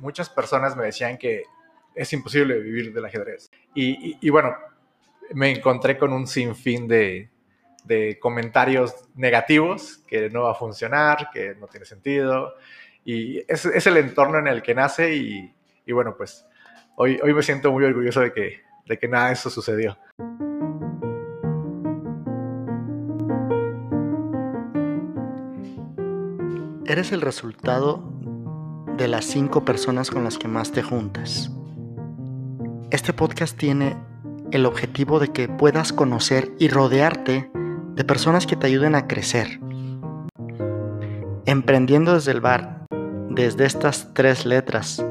muchas personas me decían que es imposible vivir del ajedrez. Y, bueno, me encontré con un sinfín de, de comentarios negativos, que no va a funcionar, que no tiene sentido. Y es, el entorno en el que nace y, y, bueno, pues hoy, hoy me siento muy orgulloso de que, de que nada de eso sucedió. Eres el resultado de las cinco personas con las que más te juntas. Este podcast tiene el objetivo de que puedas conocer y rodearte de personas que te ayuden a crecer. Emprendiendo desde el bar, desde estas tres letras,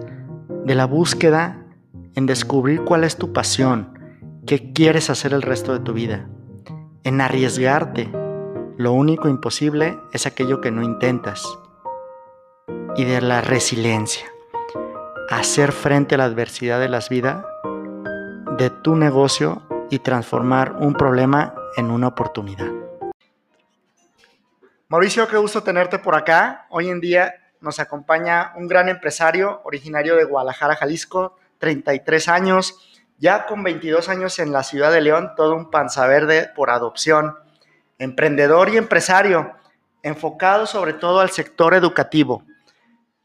de la búsqueda en descubrir cuál es tu pasión, qué quieres hacer el resto de tu vida, en arriesgarte. Lo único imposible es aquello que no intentas y de la resiliencia. Hacer frente a la adversidad de las vidas, de tu negocio y transformar un problema en una oportunidad. Mauricio, qué gusto tenerte por acá. Hoy en día nos acompaña un gran empresario originario de Guadalajara, Jalisco, 33 años, ya con 22 años en la ciudad de León, todo un panza verde por adopción, emprendedor y empresario, enfocado sobre todo al sector educativo.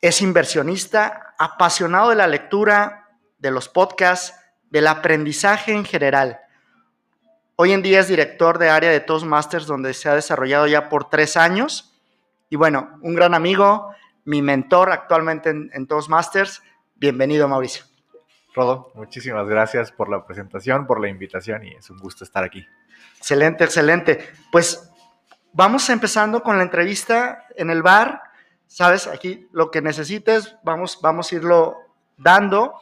Es inversionista, apasionado de la lectura, de los podcasts, del aprendizaje en general. Hoy en día es director de área de Toastmasters, donde se ha desarrollado ya por tres años. Y bueno, un gran amigo, mi mentor actualmente en, Toastmasters. Bienvenido, Mauricio. Rodo, muchísimas gracias por la presentación, por la invitación y es un gusto estar aquí. Excelente, excelente. Pues vamos empezando con la entrevista en el bar sabes, aquí lo que necesites, vamos, vamos a irlo dando.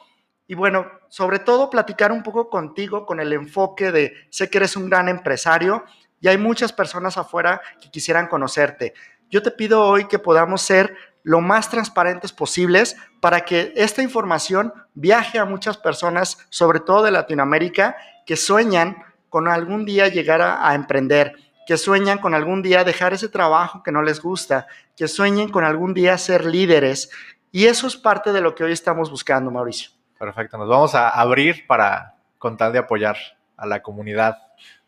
Y bueno, sobre todo platicar un poco contigo con el enfoque de, sé que eres un gran empresario y hay muchas personas afuera que quisieran conocerte. Yo te pido hoy que podamos ser lo más transparentes posibles para que esta información viaje a muchas personas, sobre todo de Latinoamérica, que sueñan con algún día llegar a, a emprender que sueñan con algún día dejar ese trabajo que no les gusta, que sueñen con algún día ser líderes. Y eso es parte de lo que hoy estamos buscando, Mauricio. Perfecto, nos vamos a abrir para con tal de apoyar a la comunidad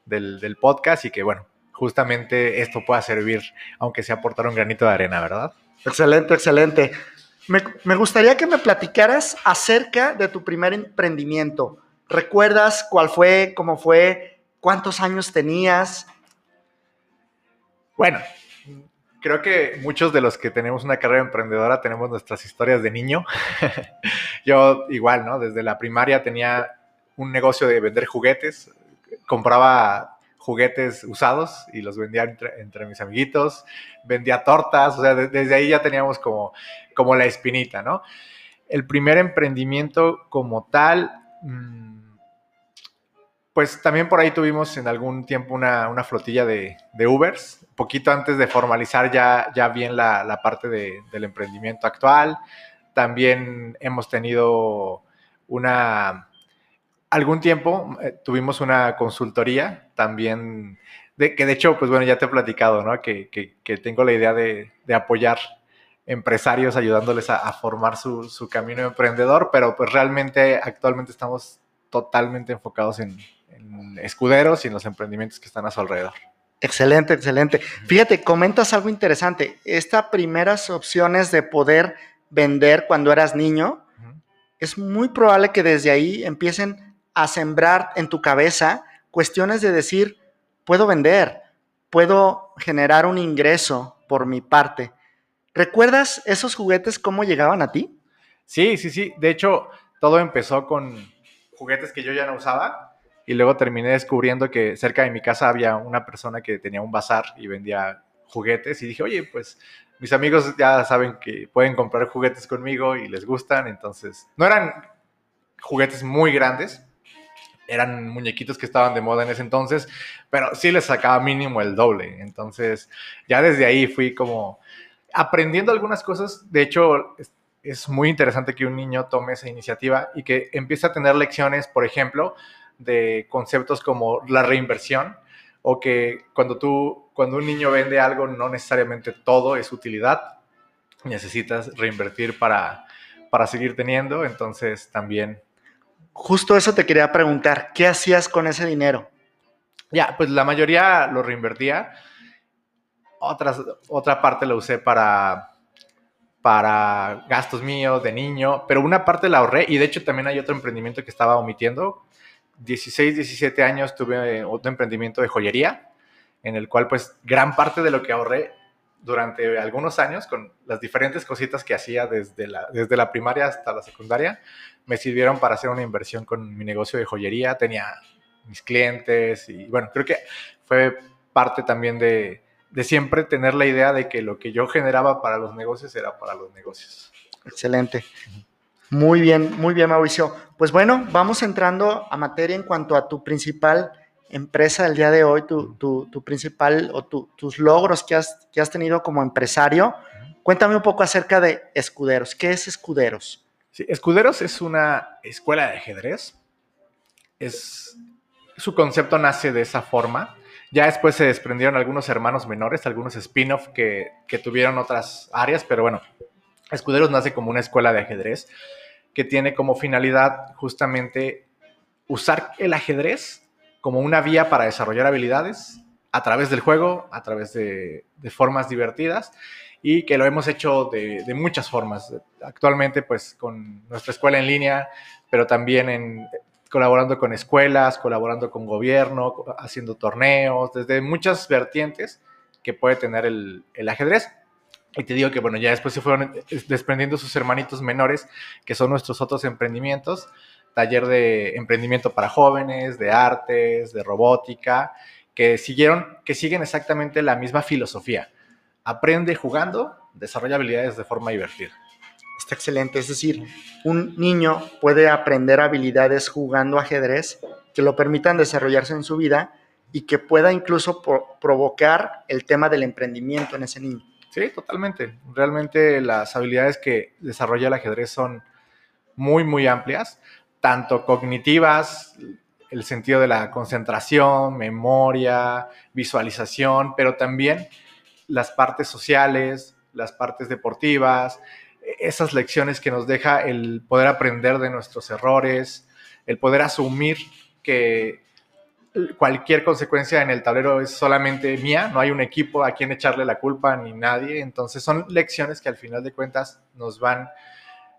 del, podcast y que, bueno, justamente esto pueda servir, aunque sea aportar un granito de arena, ¿verdad? Excelente, excelente. Me, me, gustaría que me platicaras acerca de tu primer emprendimiento. ¿Recuerdas cuál fue, cómo fue, cuántos años tenías? Bueno, creo que muchos de los que tenemos una carrera emprendedora tenemos nuestras historias de niño. Yo igual, ¿no? Desde la primaria tenía un negocio de vender juguetes, compraba juguetes usados y los vendía entre, mis amiguitos, vendía tortas, o sea, desde ahí ya teníamos como, como la espinita, ¿no? El primer emprendimiento como tal... Mm, pues también por ahí tuvimos en algún tiempo una, flotilla de, Ubers, poquito antes de formalizar ya, ya bien la, parte del emprendimiento actual. También hemos tenido una, algún tiempo eh, tuvimos una consultoría también, de, que de hecho, pues bueno, ya te he platicado, ¿no? Que, tengo la idea de, apoyar empresarios ayudándoles a, formar su, su, camino emprendedor, pero pues realmente actualmente estamos totalmente enfocados en, escuderos y en los emprendimientos que están a su alrededor. Excelente, excelente. Fíjate, comentas algo interesante. Estas primeras opciones de poder vender cuando eras niño, es muy probable que desde ahí empiecen a sembrar en tu cabeza cuestiones de decir, puedo vender, puedo generar un ingreso por mi parte. ¿Recuerdas esos juguetes cómo llegaban a ti? Sí, sí, sí. De hecho, todo empezó con juguetes que yo ya no usaba y luego terminé descubriendo que cerca de mi casa había una persona que tenía un bazar y vendía juguetes y dije, oye, pues mis amigos ya saben que pueden comprar juguetes conmigo y les gustan, entonces no eran juguetes muy grandes, eran muñequitos que estaban de moda en ese entonces, pero sí les sacaba mínimo el doble, entonces ya desde ahí fui como aprendiendo algunas cosas, de hecho es muy interesante que un niño tome esa iniciativa y que empiece a tener lecciones, por ejemplo, de conceptos como la reinversión o que cuando tú, cuando un niño vende algo, no necesariamente todo es utilidad, necesitas reinvertir para, para seguir teniendo, entonces también... Justo eso te quería preguntar, ¿qué hacías con ese dinero? Ya, pues la mayoría lo reinvertía, Otras, otra parte lo usé para, para gastos míos de niño, pero una parte la ahorré y de hecho también hay otro emprendimiento que estaba omitiendo. 16, 17 años tuve otro emprendimiento de joyería, en el cual pues gran parte de lo que ahorré durante algunos años con las diferentes cositas que hacía desde la, desde la primaria hasta la secundaria, me sirvieron para hacer una inversión con mi negocio de joyería. Tenía mis clientes y bueno, creo que fue parte también de, de siempre tener la idea de que lo que yo generaba para los negocios era para los negocios. Excelente. Muy bien, muy bien, Mauricio. Pues bueno, vamos entrando a materia en cuanto a tu principal empresa del día de hoy, tu, principal o tus logros que has, tenido como empresario. Cuéntame un poco acerca de Escuderos. ¿Qué es Escuderos? Sí, Escuderos es una escuela de ajedrez. Es, su concepto nace de esa forma. Ya después se desprendieron algunos hermanos menores, algunos spin-off que tuvieron otras áreas, pero bueno, Escuderos nace como una escuela de ajedrez que tiene como finalidad justamente usar el ajedrez como una vía para desarrollar habilidades a través del juego, a través de, formas divertidas y que lo hemos hecho de, muchas formas. Actualmente, pues con nuestra escuela en línea, pero también en, colaborando con escuelas, colaborando con gobierno, haciendo torneos, desde muchas vertientes que puede tener el, el ajedrez. Y te digo que, bueno, ya después se fueron desprendiendo sus hermanitos menores, que son nuestros otros emprendimientos, taller de emprendimiento para jóvenes, de artes, de robótica, que siguieron, que siguen exactamente la misma filosofía. Aprende jugando, desarrolla habilidades de forma divertida. Está excelente, es decir, un niño puede aprender habilidades jugando ajedrez que lo permitan desarrollarse en su vida y que pueda incluso provocar el tema del emprendimiento en ese niño. Sí, totalmente. Realmente las habilidades que desarrolla el ajedrez son muy, muy amplias tanto cognitivas, el sentido de la concentración, memoria, visualización, pero también las partes sociales, las partes deportivas, esas lecciones que nos deja el poder aprender de nuestros errores, el poder asumir que cualquier consecuencia en el tablero es solamente mía, no hay un equipo a quien echarle la culpa ni nadie, entonces son lecciones que al final de cuentas nos van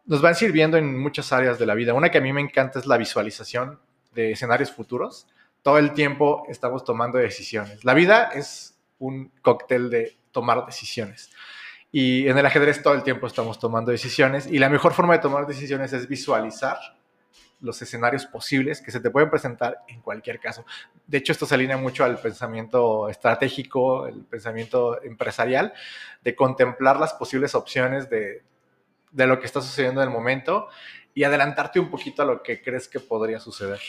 nos van sirviendo en muchas áreas de la vida. Una que a mí me encanta es la visualización de escenarios futuros. Todo el tiempo estamos tomando decisiones. La vida es un cóctel de tomar decisiones. Y en el ajedrez todo el tiempo estamos tomando decisiones y la mejor forma de tomar decisiones es visualizar los escenarios posibles que se te pueden presentar en cualquier caso. De hecho, esto se alinea mucho al pensamiento estratégico, el pensamiento empresarial, de contemplar las posibles opciones de de lo que está sucediendo en el momento y adelantarte un poquito a lo que crees que podría suceder.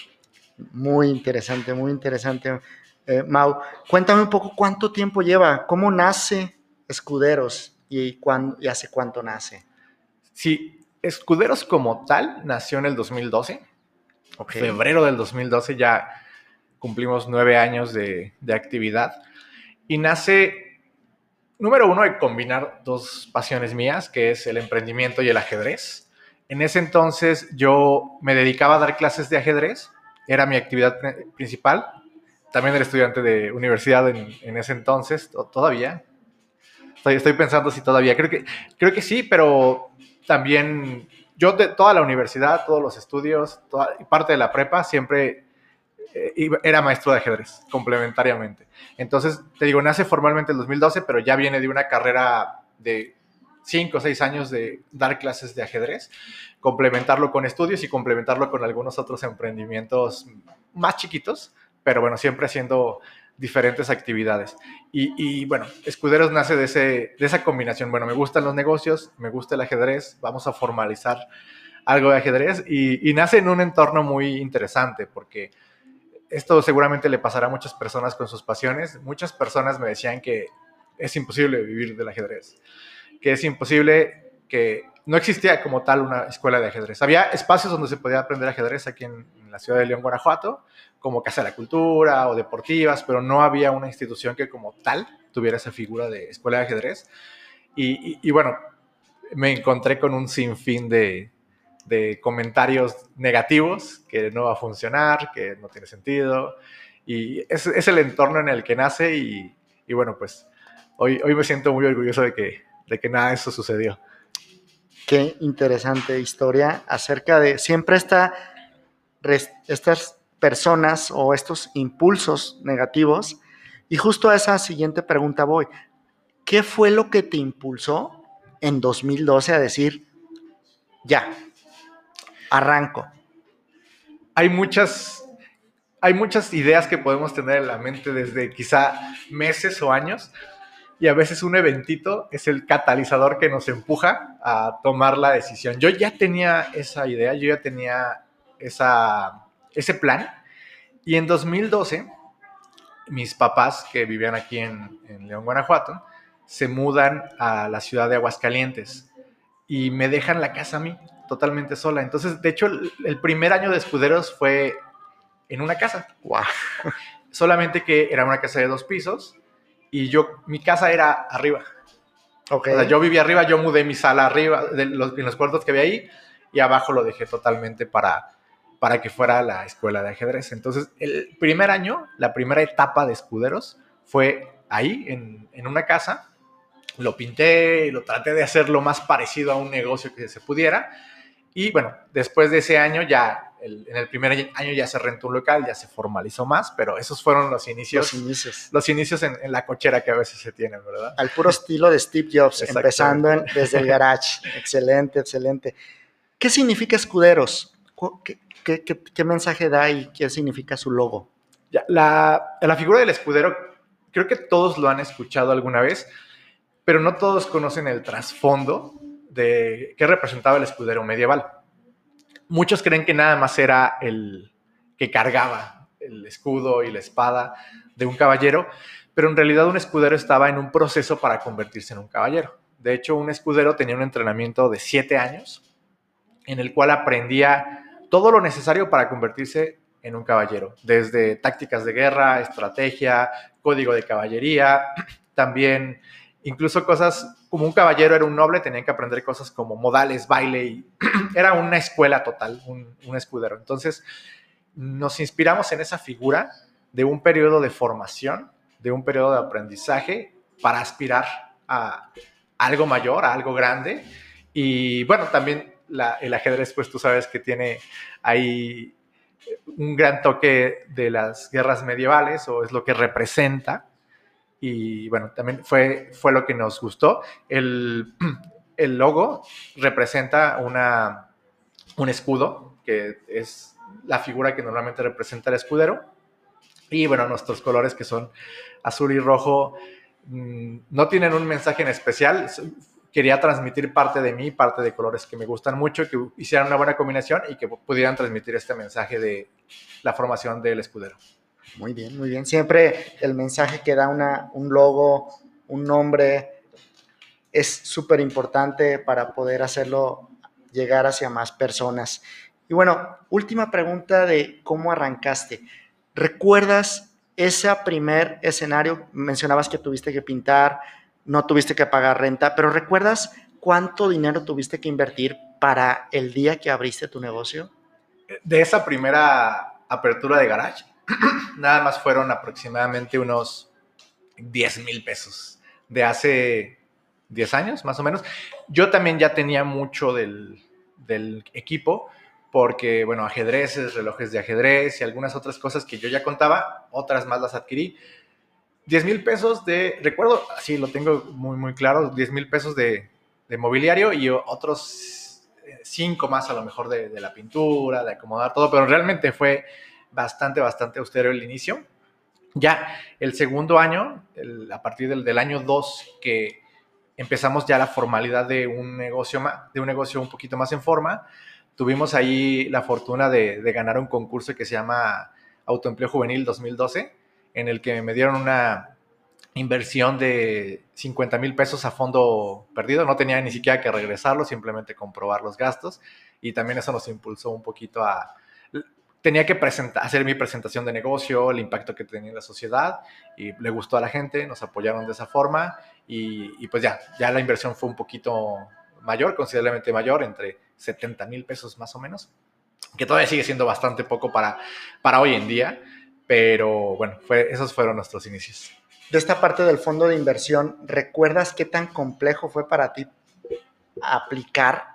Muy interesante, muy interesante. Eh, Mau, cuéntame un poco cuánto tiempo lleva, cómo nace Escuderos y, cuándo, y hace cuánto nace. Sí, Escuderos como tal nació en el 2012. Febrero del 2012 ya cumplimos nueve años de, de actividad. Y nace número uno, de combinar dos pasiones mías, que es el emprendimiento y el ajedrez. En ese entonces yo me dedicaba a dar clases de ajedrez, era mi actividad principal. También era estudiante de universidad en, ese entonces, todavía. Estoy, pensando si todavía, creo que, creo que sí, pero también yo de toda la universidad, todos los estudios, toda, parte de la prepa, siempre eh, era maestro de ajedrez, complementariamente. Entonces, te digo, nace formalmente en 2012, pero ya viene de una carrera de 5 o 6 años de dar clases de ajedrez, complementarlo con estudios y complementarlo con algunos otros emprendimientos más chiquitos, pero bueno, siempre haciendo diferentes actividades. Y, bueno, Escuderos nace de, ese, de esa combinación. Bueno, me gustan los negocios, me gusta el ajedrez, vamos a formalizar algo de ajedrez y, y nace en un entorno muy interesante porque esto seguramente le pasará a muchas personas con sus pasiones. Muchas personas me decían que es imposible vivir del ajedrez, que es imposible que no existía como tal una escuela de ajedrez. Había espacios donde se podía aprender ajedrez aquí en, la ciudad de León, Guanajuato, como Casa de la Cultura o deportivas, pero no había una institución que como tal tuviera esa figura de escuela de ajedrez. Y, y bueno, me encontré con un sinfín de, de comentarios negativos, que no va a funcionar, que no tiene sentido. Y es, es el entorno en el que nace y, y, bueno, pues hoy, hoy me siento muy orgulloso de que, de que nada de eso sucedió. Qué interesante historia acerca de siempre esta, estas personas o estos impulsos negativos. Y justo a esa siguiente pregunta voy. ¿Qué fue lo que te impulsó en 2012 a decir, ya, arranco? Hay muchas, hay muchas ideas que podemos tener en la mente desde quizá meses o años y a veces un eventito es el catalizador que nos empuja a tomar la decisión. Yo ya tenía esa idea, yo ya tenía esa, ese plan y en 2012 mis papás que vivían aquí en, en León, Guanajuato, se mudan a la ciudad de Aguascalientes y me dejan la casa a mí totalmente sola. Entonces, de hecho, el, primer año de escuderos fue en una casa. Wow. Solamente que era una casa de dos pisos y yo, mi casa era arriba. Okay. O sea, yo vivía arriba, yo mudé mi sala arriba, de los, en los cuartos que había ahí, y abajo lo dejé totalmente para, para que fuera la escuela de ajedrez. Entonces, el primer año, la primera etapa de escuderos fue ahí, en, en una casa. Lo pinté, lo traté de hacer lo más parecido a un negocio que se pudiera. Y bueno, después de ese año ya, el, en el primer año ya se rentó un local, ya se formalizó más, pero esos fueron los inicios. Los inicios. Los inicios en, en la cochera que a veces se tienen, ¿verdad? Al puro estilo de Steve Jobs, empezando en, desde el garage. excelente, excelente. ¿Qué significa escuderos? ¿Qué, qué, qué, qué mensaje da y qué significa su logo? Ya, la, la figura del escudero, creo que todos lo han escuchado alguna vez, pero no todos conocen el trasfondo de qué representaba el escudero medieval. Muchos creen que nada más era el que cargaba el escudo y la espada de un caballero, pero en realidad un escudero estaba en un proceso para convertirse en un caballero. De hecho, un escudero tenía un entrenamiento de siete años en el cual aprendía todo lo necesario para convertirse en un caballero, desde tácticas de guerra, estrategia, código de caballería, también incluso cosas como un caballero era un noble, tenían que aprender cosas como modales, baile, era una escuela total, un, escudero. Entonces, nos inspiramos en esa figura de un periodo de formación, de un periodo de aprendizaje para aspirar a algo mayor, a algo grande. Y bueno, también el ajedrez, pues tú sabes que tiene ahí un gran toque de las guerras medievales o es lo que representa y bueno, también fue, fue lo que nos gustó. El, el logo representa una, un escudo, que es la figura que normalmente representa el escudero. Y bueno, nuestros colores que son azul y rojo mmm, no tienen un mensaje en especial. Quería transmitir parte de mí, parte de colores que me gustan mucho, que hicieran una buena combinación y que pudieran transmitir este mensaje de la formación del escudero. Muy bien, muy bien. Siempre el mensaje que da una, un logo, un nombre, es súper importante para poder hacerlo llegar hacia más personas. Y bueno, última pregunta de cómo arrancaste. ¿Recuerdas ese primer escenario? Mencionabas que tuviste que pintar, no tuviste que pagar renta, pero ¿recuerdas cuánto dinero tuviste que invertir para el día que abriste tu negocio? De esa primera apertura de garage, nada más fueron aproximadamente unos 10 mil pesos de hace 10 años, más o menos. Yo también ya tenía mucho del, del equipo, porque, bueno, ajedrezes, relojes de ajedrez y algunas otras cosas que yo ya contaba, otras más las adquirí. 10 mil pesos de, recuerdo, sí, lo tengo muy, muy claro, 10 mil pesos de, de, mobiliario y otros 5 más a lo mejor de, de la pintura, de acomodar todo, pero realmente fue bastante, bastante austero el inicio. Ya el segundo año, a partir del, del año 2, que empezamos ya la formalidad de un negocio, de un negocio un poquito más en forma, tuvimos ahí la fortuna de, de ganar un concurso que se llama Autoempleo Juvenil 2012, en el que me dieron una inversión de 50 mil pesos a fondo perdido. No tenía ni siquiera que regresarlo, simplemente comprobar los gastos. Y también eso nos impulsó un poquito a, tenía que presentar, hacer mi presentación de negocio, el impacto que tenía en la sociedad y le gustó a la gente, nos apoyaron de esa forma y, y, pues ya, ya la inversión fue un poquito mayor, considerablemente mayor, entre 70 mil pesos más o menos, que todavía sigue siendo bastante poco para, para hoy en día, pero bueno, fue, esos fueron nuestros inicios. De esta parte del fondo de inversión, ¿recuerdas qué tan complejo fue para ti aplicar?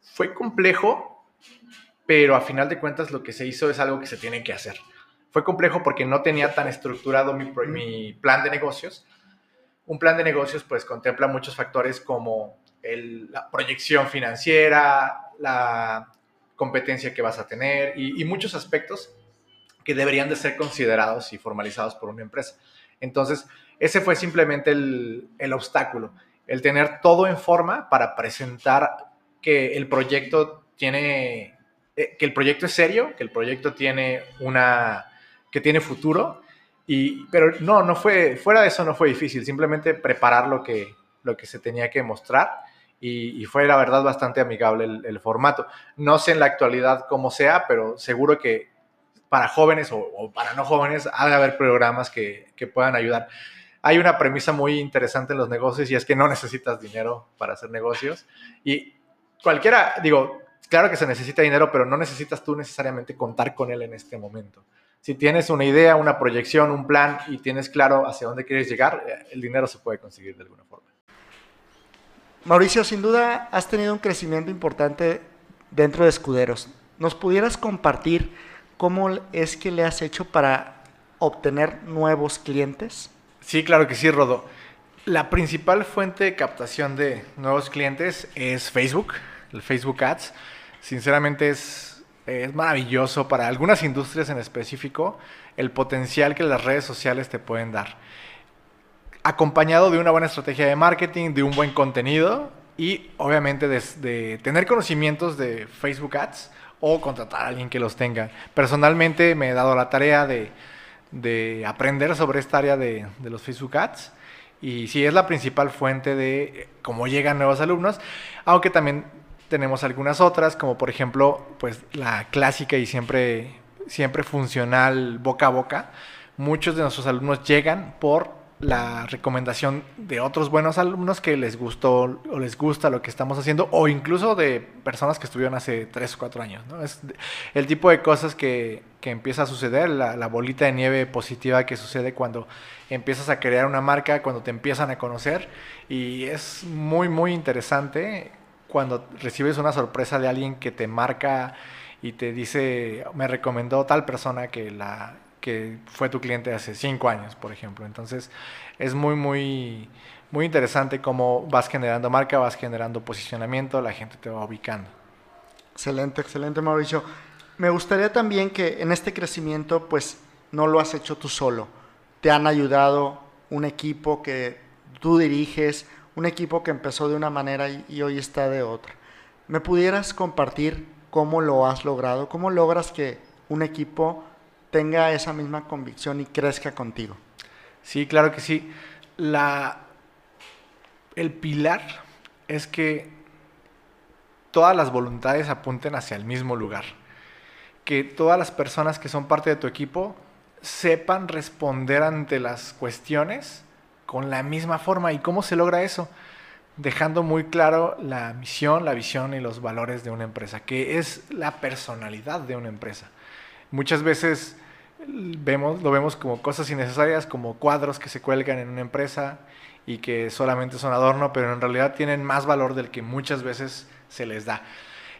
Fue complejo, pero a final de cuentas lo que se hizo es algo que se tiene que hacer. Fue complejo porque no tenía tan estructurado mi, mi plan de negocios. Un plan de negocios pues contempla muchos factores como la proyección financiera, la competencia que vas a tener y, muchos aspectos que deberían de ser considerados y formalizados por una empresa. Entonces, ese fue simplemente el, el obstáculo, el tener todo en forma para presentar que el proyecto tiene, eh, que el proyecto es serio, que el proyecto tiene una, que tiene futuro, y, pero no, no fue, fuera de eso no fue difícil, simplemente preparar lo que, lo que se tenía que mostrar y, fue la verdad bastante amigable el, formato. No sé en la actualidad cómo sea, pero seguro que para jóvenes o, para no jóvenes ha de haber programas que, que, puedan ayudar. Hay una premisa muy interesante en los negocios y es que no necesitas dinero para hacer negocios. Y cualquiera, digo, claro que se necesita dinero, pero no necesitas tú necesariamente contar con él en este momento. Si tienes una idea, una proyección, un plan y tienes claro hacia dónde quieres llegar, eh, el dinero se puede conseguir de alguna forma. Mauricio, sin duda has tenido un crecimiento importante dentro de Escuderos. ¿Nos pudieras compartir cómo es que le has hecho para obtener nuevos clientes? Sí, claro que sí, Rodo. La principal fuente de captación de nuevos clientes es Facebook, el Facebook Ads. Sinceramente es, es maravilloso para algunas industrias en específico el potencial que las redes sociales te pueden dar acompañado de una buena estrategia de marketing, de un buen contenido y obviamente de, tener conocimientos de Facebook Ads o contratar a alguien que los tenga. Personalmente me he dado la tarea de, aprender sobre esta área de, de, los Facebook Ads y sí es la principal fuente de cómo llegan nuevos alumnos, aunque también tenemos algunas otras, como por ejemplo pues la clásica y siempre, siempre funcional boca a boca. Muchos de nuestros alumnos llegan por la recomendación de otros buenos alumnos que les gustó o les gusta lo que estamos haciendo o incluso de personas que estuvieron hace 3 o 4 años. ¿no? Es el tipo de cosas que, que empieza a suceder, la, la, bolita de nieve positiva que sucede cuando empiezas a crear una marca, cuando te empiezan a conocer y es muy, muy interesante cuando recibes una sorpresa de alguien que te marca y te dice, me recomendó tal persona que la que fue tu cliente hace cinco años, por ejemplo. Entonces, es muy, muy, muy interesante cómo vas generando marca, vas generando posicionamiento, la gente te va ubicando. Excelente, excelente, Mauricio. Me gustaría también que en este crecimiento, pues, no lo has hecho tú solo. Te han ayudado un equipo que tú diriges, un equipo que empezó de una manera y, hoy está de otra. ¿Me pudieras compartir cómo lo has logrado? ¿Cómo logras que un equipo tenga esa misma convicción y crezca contigo. Sí, claro que sí. La, el pilar es que todas las voluntades apunten hacia el mismo lugar. Que todas las personas que son parte de tu equipo sepan responder ante las cuestiones con la misma forma. ¿Y cómo se logra eso? Dejando muy claro la misión, la visión y los valores de una empresa, que es la personalidad de una empresa. Muchas veces vemos, lo vemos como cosas innecesarias, como cuadros que se cuelgan en una empresa y que solamente son adorno, pero en realidad tienen más valor del que muchas veces se les da.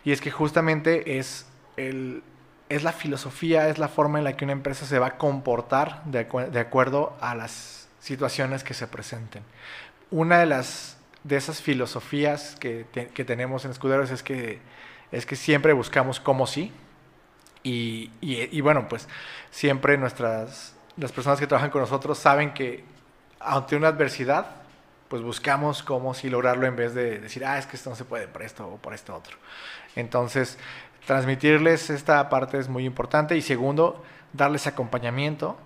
Y es que justamente es, el, es la filosofía, es la forma en la que una empresa se va a comportar de, de acuerdo a las situaciones que se presenten. Una de las de esas filosofías que, que tenemos en Escuderos es que, es que siempre buscamos cómo sí, y, y, bueno, pues siempre nuestras, las personas que trabajan con nosotros saben que ante una adversidad, pues buscamos cómo si lograrlo en vez de decir, ah, es que esto no se puede por esto o por esto otro. Entonces, transmitirles esta parte es muy importante y segundo, darles acompañamiento,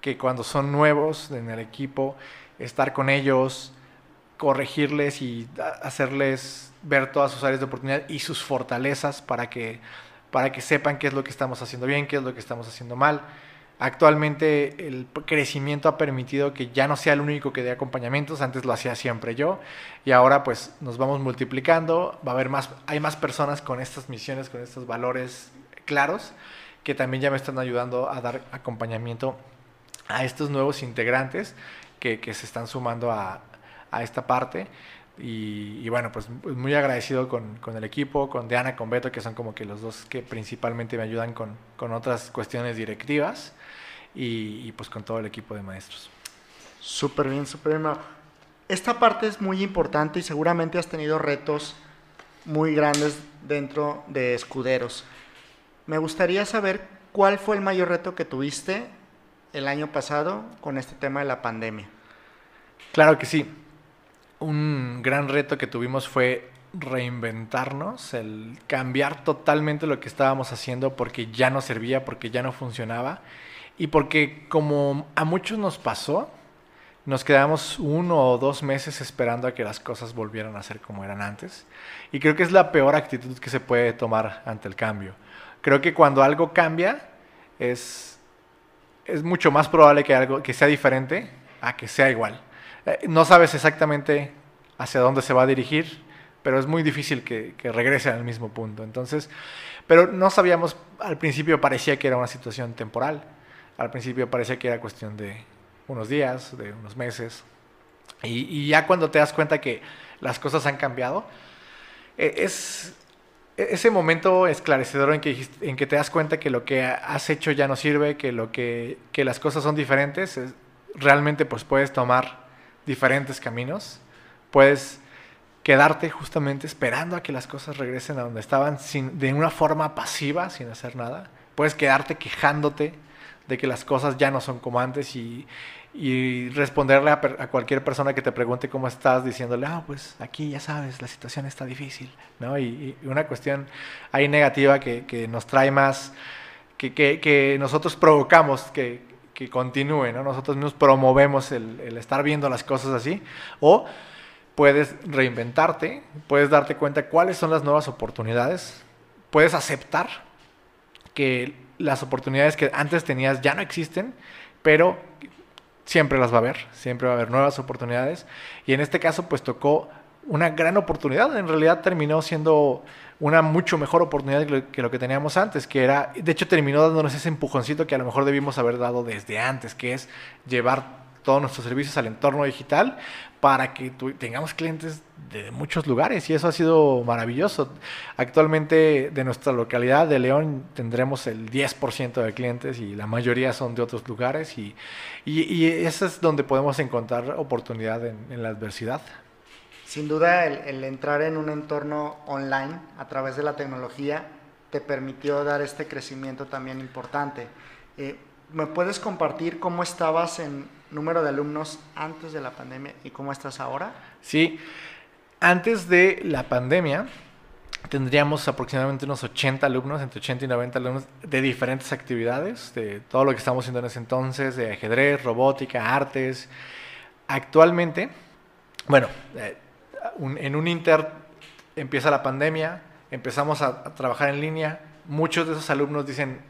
que cuando son nuevos en el equipo, estar con ellos, corregirles y hacerles ver todas sus áreas de oportunidad y sus fortalezas para que para que sepan qué es lo que estamos haciendo bien, qué es lo que estamos haciendo mal. Actualmente el crecimiento ha permitido que ya no sea el único que dé acompañamientos, antes lo hacía siempre yo y ahora pues nos vamos multiplicando, va a haber más, hay más personas con estas misiones, con estos valores claros que también ya me están ayudando a dar acompañamiento a estos nuevos integrantes que, que se están sumando a, a esta parte. Y, bueno, pues muy agradecido con, con, el equipo, con Diana, con Beto, que son como que los dos que principalmente me ayudan con, con otras cuestiones directivas y, pues con todo el equipo de maestros. Súper bien, súper bien. Esta parte es muy importante y seguramente has tenido retos muy grandes dentro de escuderos. Me gustaría saber cuál fue el mayor reto que tuviste el año pasado con este tema de la pandemia. Claro que sí un gran reto que tuvimos fue reinventarnos, el cambiar totalmente lo que estábamos haciendo porque ya no servía, porque ya no funcionaba y porque como a muchos nos pasó, nos quedamos uno o dos meses esperando a que las cosas volvieran a ser como eran antes. Y creo que es la peor actitud que se puede tomar ante el cambio. Creo que cuando algo cambia es, es mucho más probable que algo que sea diferente a que sea igual. Eh, no sabes exactamente hacia dónde se va a dirigir, pero es muy difícil que, que regrese al mismo punto. Entonces, pero no sabíamos, al principio parecía que era una situación temporal, al principio parecía que era cuestión de unos días, de unos meses, y, ya cuando te das cuenta que las cosas han cambiado, e, es ese momento esclarecedor en que, en que te das cuenta que lo que has hecho ya no sirve, que, lo que, que las cosas son diferentes, realmente pues puedes tomar diferentes caminos, puedes quedarte justamente esperando a que las cosas regresen a donde estaban sin, de una forma pasiva, sin hacer nada. Puedes quedarte quejándote de que las cosas ya no son como antes y, responderle a, cualquier persona que te pregunte cómo estás, diciéndole, ah, pues aquí ya sabes, la situación está difícil, ¿no? Y, una cuestión ahí negativa que, nos trae más, que, que nosotros provocamos que, que continúe, ¿no? Nosotros mismos promovemos el, estar viendo las cosas así. O puedes reinventarte, puedes darte cuenta cuáles son las nuevas oportunidades, puedes aceptar que las oportunidades que antes tenías ya no existen, pero siempre las va a haber, siempre va a haber nuevas oportunidades. Y en este caso, pues tocó una gran oportunidad. En realidad terminó siendo una mucho mejor oportunidad que lo, que teníamos antes, que era, de hecho terminó dándonos ese empujoncito que a lo mejor debimos haber dado desde antes, que es llevar todos nuestros servicios al entorno digital para que tengamos clientes de muchos lugares y eso ha sido maravilloso. Actualmente de nuestra localidad de León tendremos el 10% de clientes y la mayoría son de otros lugares y, y, eso es donde podemos encontrar oportunidad en la adversidad. Sin duda, el, entrar en un entorno online a través de la tecnología te permitió dar este crecimiento también importante. Eh, ¿Me puedes compartir cómo estabas en número de alumnos antes de la pandemia y cómo estás ahora? Sí, antes de la pandemia tendríamos aproximadamente unos 80 alumnos, entre 80 y 90 alumnos de diferentes actividades, de todo lo que estamos haciendo en ese entonces, de ajedrez, robótica, artes. Actualmente, bueno, eh, en un inter empieza la pandemia, empezamos a, trabajar en línea, muchos de esos alumnos dicen,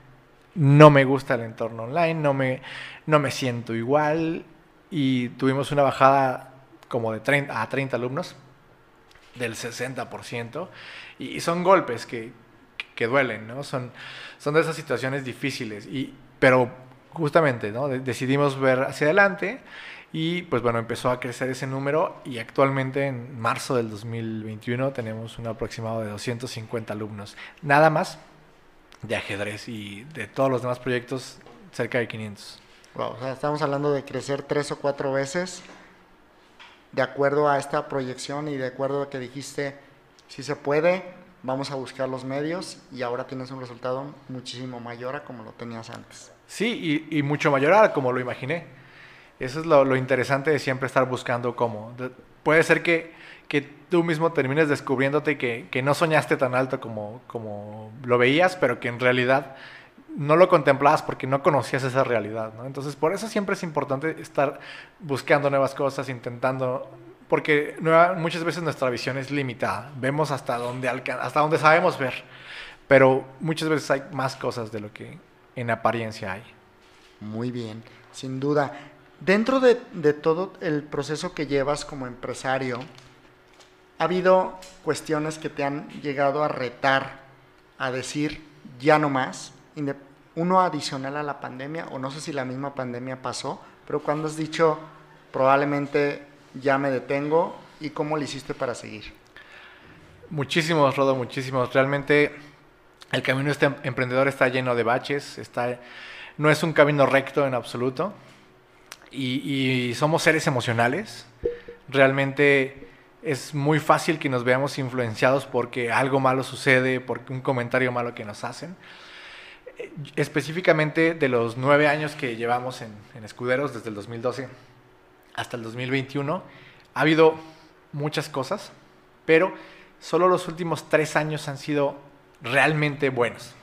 no me gusta el entorno online, no me, no me siento igual, y tuvimos una bajada como de 30 a 30 alumnos, del 60%, y, son golpes que, que, duelen, ¿no? Son, son de esas situaciones difíciles, y, pero justamente, ¿no? decidimos ver hacia adelante y pues bueno, empezó a crecer ese número y actualmente en marzo del 2021 tenemos un aproximado de 250 alumnos. Nada más de ajedrez y de todos los demás proyectos cerca de 500. Wow, o sea, estamos hablando de crecer tres o cuatro veces de acuerdo a esta proyección y de acuerdo a que dijiste, si se puede, vamos a buscar los medios y ahora tienes un resultado muchísimo mayor a como lo tenías antes. Sí, y, y mucho mayor a como lo imaginé. Eso es lo, interesante de siempre estar buscando cómo. puede ser que, que, tú mismo termines descubriéndote que, que, no soñaste tan alto como, como lo veías, pero que en realidad no lo contemplabas porque no conocías esa realidad. Entonces, por eso siempre es importante estar buscando nuevas cosas, intentando, porque muchas veces nuestra visión es limitada. Vemos hasta donde, hasta donde sabemos ver, pero muchas veces hay más cosas de lo que en apariencia hay. Muy bien, sin duda. Dentro de, de todo el proceso que llevas como empresario, ¿ha habido cuestiones que te han llegado a retar, a decir ya no más? Uno adicional a la pandemia, o no sé si la misma pandemia pasó, pero cuando has dicho probablemente ya me detengo y cómo lo hiciste para seguir. Muchísimos, Rodo, muchísimos. Realmente el camino este emprendedor está lleno de baches, está, no es un camino recto en absoluto y, somos seres emocionales. Realmente es muy fácil que nos veamos influenciados porque algo malo sucede, por un comentario malo que nos hacen. Específicamente de los nueve años que llevamos en, en Escuderos, desde el 2012 hasta el 2021, ha habido muchas cosas, pero solo los últimos tres años han sido realmente buenos.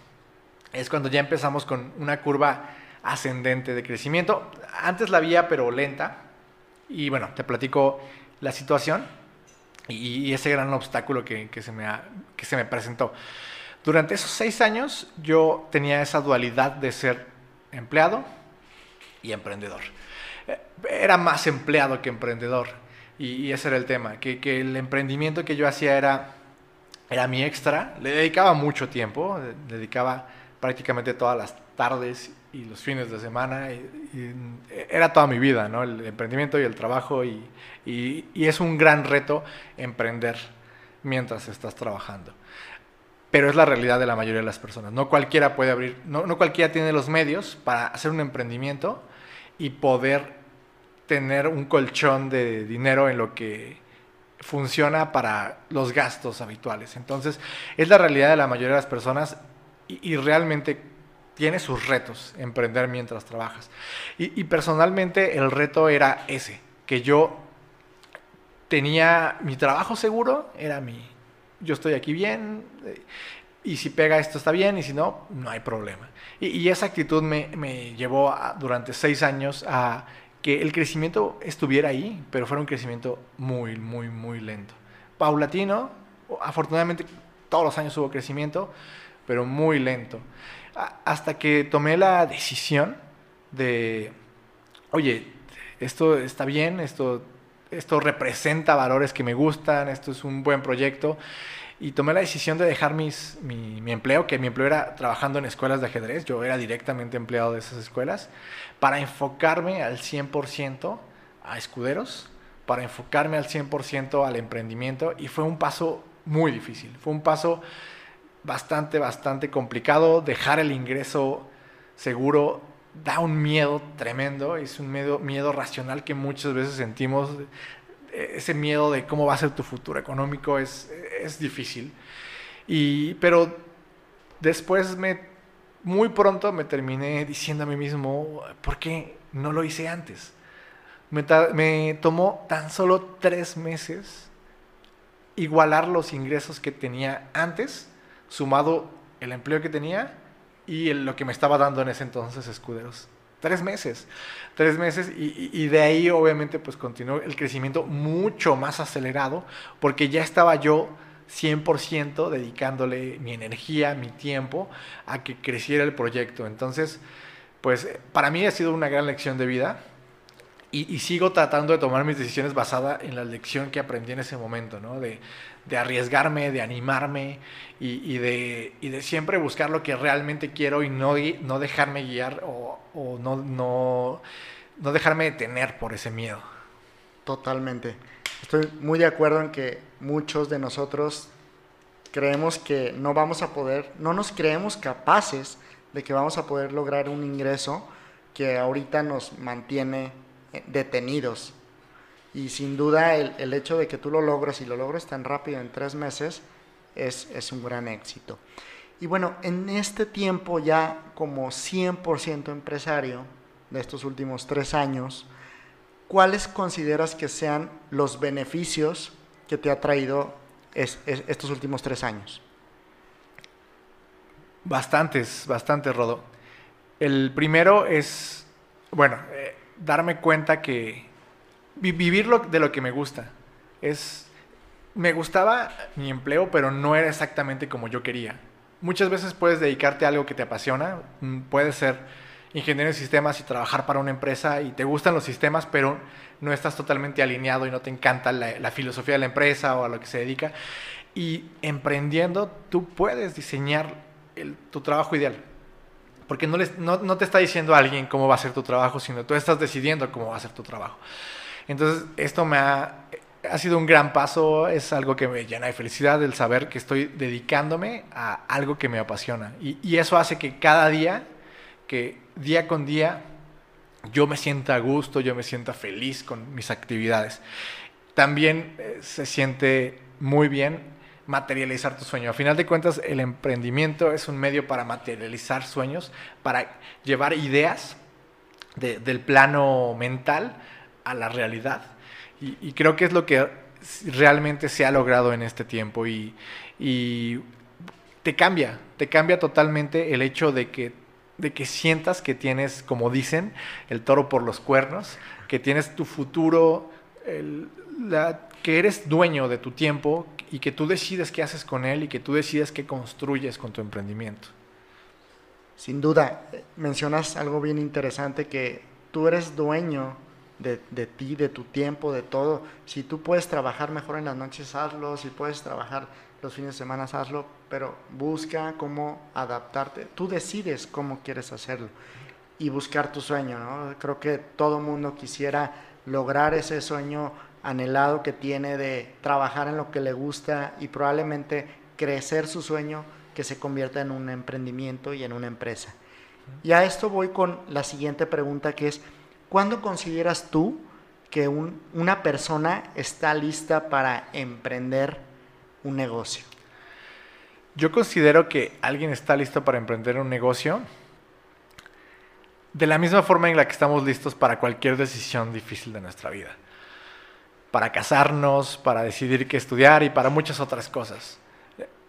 Es cuando ya empezamos con una curva ascendente de crecimiento. Antes la había, pero lenta. Y bueno, te platico la situación y, ese gran obstáculo que, se me que se me presentó. Durante esos seis años yo tenía esa dualidad de ser empleado y emprendedor. Eh, era más empleado que emprendedor y, ese era el tema, que, que, el emprendimiento que yo hacía era, era mi extra, le dedicaba mucho tiempo, dedicaba prácticamente todas las tardes y los fines de semana, y, era toda mi vida, ¿no? El emprendimiento y el trabajo, y, y, es un gran reto emprender mientras estás trabajando. Pero es la realidad de la mayoría de las personas. No cualquiera puede abrir, no, no cualquiera tiene los medios para hacer un emprendimiento y poder tener un colchón de dinero en lo que funciona para los gastos habituales. Entonces, es la realidad de la mayoría de las personas y, realmente tiene sus retos emprender mientras trabajas. Y, personalmente el reto era ese, que yo tenía mi trabajo seguro, era mi, yo estoy aquí bien, y si pega esto está bien, y si no, no hay problema. Y, esa actitud me, me llevó durante seis años a que el crecimiento estuviera ahí, pero fuera un crecimiento muy, muy, muy lento. Paulatino, afortunadamente todos los años hubo crecimiento, pero muy lento. Hasta que tomé la decisión de, oye, esto está bien, esto, esto representa valores que me gustan, esto es un buen proyecto y tomé la decisión de dejar mis, mi, mi, empleo, que mi empleo era trabajando en escuelas de ajedrez, yo era directamente empleado de esas escuelas, para enfocarme al 100% a escuderos, para enfocarme al 100% al emprendimiento. Y fue un paso muy difícil, fue un paso bastante, bastante complicado, dejar el ingreso seguro da un miedo tremendo, es un miedo, miedo racional que muchas veces sentimos ese miedo de cómo va a ser tu futuro económico es, es difícil. Y, pero después me, muy pronto me terminé diciendo a mí mismo, ¿por qué no lo hice antes? Me, me tomó tan solo tres meses igualar los ingresos que tenía antes, sumado el empleo que tenía y lo que me estaba dando en ese entonces escuderos. Tres meses, tres meses y, de ahí obviamente pues continuó el crecimiento mucho más acelerado porque ya estaba yo 100% dedicándole mi energía, mi tiempo a que creciera el proyecto. Entonces, pues para mí ha sido una gran lección de vida y, sigo tratando de tomar mis decisiones basada en la lección que aprendí en ese momento, ¿no? De, de arriesgarme, de animarme y, de, y, de, siempre buscar lo que realmente quiero y no, dejarme guiar o, o no, no, no dejarme detener por ese miedo. Totalmente. Estoy muy de acuerdo en que muchos de nosotros creemos que no vamos a poder, no nos creemos capaces de que vamos a poder lograr un ingreso que ahorita nos mantiene eh, detenidos y sin duda el, hecho de que tú lo logres y lo logres tan rápido en tres meses es, es un gran éxito. Y bueno, en este tiempo ya como 100% empresario de estos últimos tres años, ¿cuáles consideras que sean los beneficios que te ha traído estos últimos tres años? Bastantes, bastantes, Rodo. El primero es, bueno, eh, darme cuenta que vivir de lo que me gusta. Es, me gustaba mi empleo, pero no era exactamente como yo quería. Muchas veces puedes dedicarte a algo que te apasiona, mm, puede ser ingeniero de sistemas y trabajar para una empresa y te gustan los sistemas, pero no estás totalmente alineado y no te encanta la, filosofía de la empresa o a lo que se dedica. Y emprendiendo, tú puedes diseñar tu trabajo ideal. Porque no, no, no, te está diciendo alguien cómo va a ser tu trabajo, sino tú estás decidiendo cómo va a ser tu trabajo. Entonces, esto me ha, ha sido un gran paso, es algo que me llena de felicidad el saber que estoy dedicándome a algo que me apasiona. Y, eso hace que cada día, que día con día, yo me sienta a gusto, yo me sienta feliz con mis actividades. También eh, se siente muy bien materializar tu sueño. A final de cuentas, el emprendimiento es un medio para materializar sueños, para llevar ideas del plano mental a la realidad. Y, creo que es lo que realmente se ha logrado en este tiempo y, te cambia, te cambia totalmente el hecho de que de que sientas que tienes, como dicen, el toro por los cuernos, que tienes tu futuro, que eres dueño de tu tiempo y que tú decides qué haces con él y que tú decides qué construyes con tu emprendimiento. Sin duda, mencionas algo bien interesante, que tú eres dueño de, de, ti, de tu tiempo, de todo. Si tú puedes trabajar mejor en las noches, hazlo. Si puedes trabajar los fines de semana, hazlo pero busca cómo adaptarte. Tú decides cómo quieres hacerlo y buscar tu sueño, ¿no? Creo que todo mundo quisiera lograr ese sueño anhelado que tiene de trabajar en lo que le gusta y probablemente crecer su sueño que se convierta en un emprendimiento y en una empresa. Y a esto voy con la siguiente pregunta que es, ¿cuándo consideras tú que una persona está lista para emprender un negocio? Yo considero que alguien está listo para emprender un negocio de la misma forma en la que estamos listos para cualquier decisión difícil de nuestra vida. Para casarnos, para decidir qué estudiar y para muchas otras cosas.